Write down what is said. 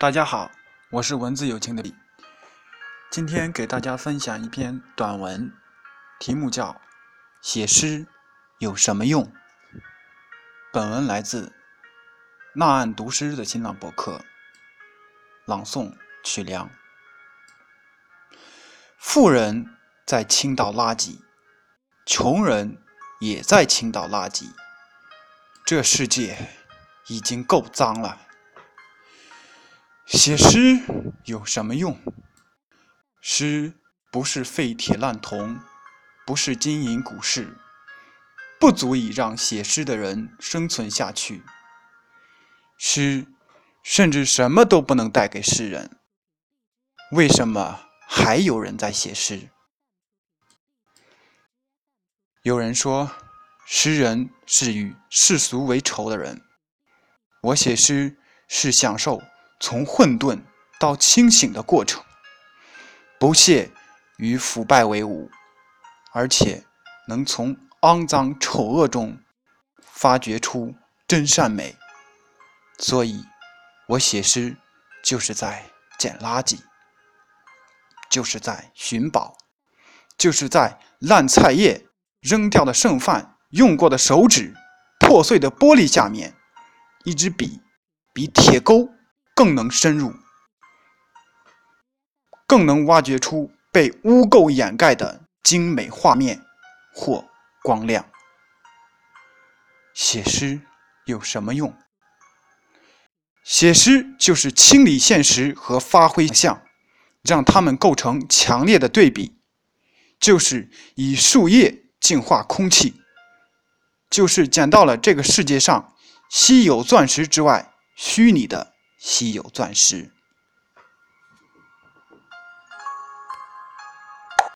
大家好，我是文字有情的李，今天给大家分享一篇短文，题目叫《写诗有什么用》。本文来自纳岸读诗的新浪博客，朗诵曲梁。富人在倾倒垃圾，穷人也在倾倒垃圾，这世界已经够脏了。写诗有什么用？诗不是废铁烂铜，不是金银古市，不足以让写诗的人生存下去。诗甚至什么都不能带给世人，为什么还有人在写诗？有人说，诗人是与世俗为仇的人。我写诗是享受。从混沌到清醒的过程，不屑与腐败为伍，而且能从肮脏丑恶中发掘出真善美。所以，我写诗就是在捡垃圾，就是在寻宝，就是在烂菜叶、扔掉的剩饭、用过的手指、破碎的玻璃下面，一支笔比铁钩。更能深入，更能挖掘出被污垢掩盖的精美画面或光亮。写诗有什么用？写诗就是清理现实和发挥想象，让它们构成强烈的对比，就是以树叶净化空气，就是捡到了这个世界上稀有钻石之外虚拟的。稀有钻石。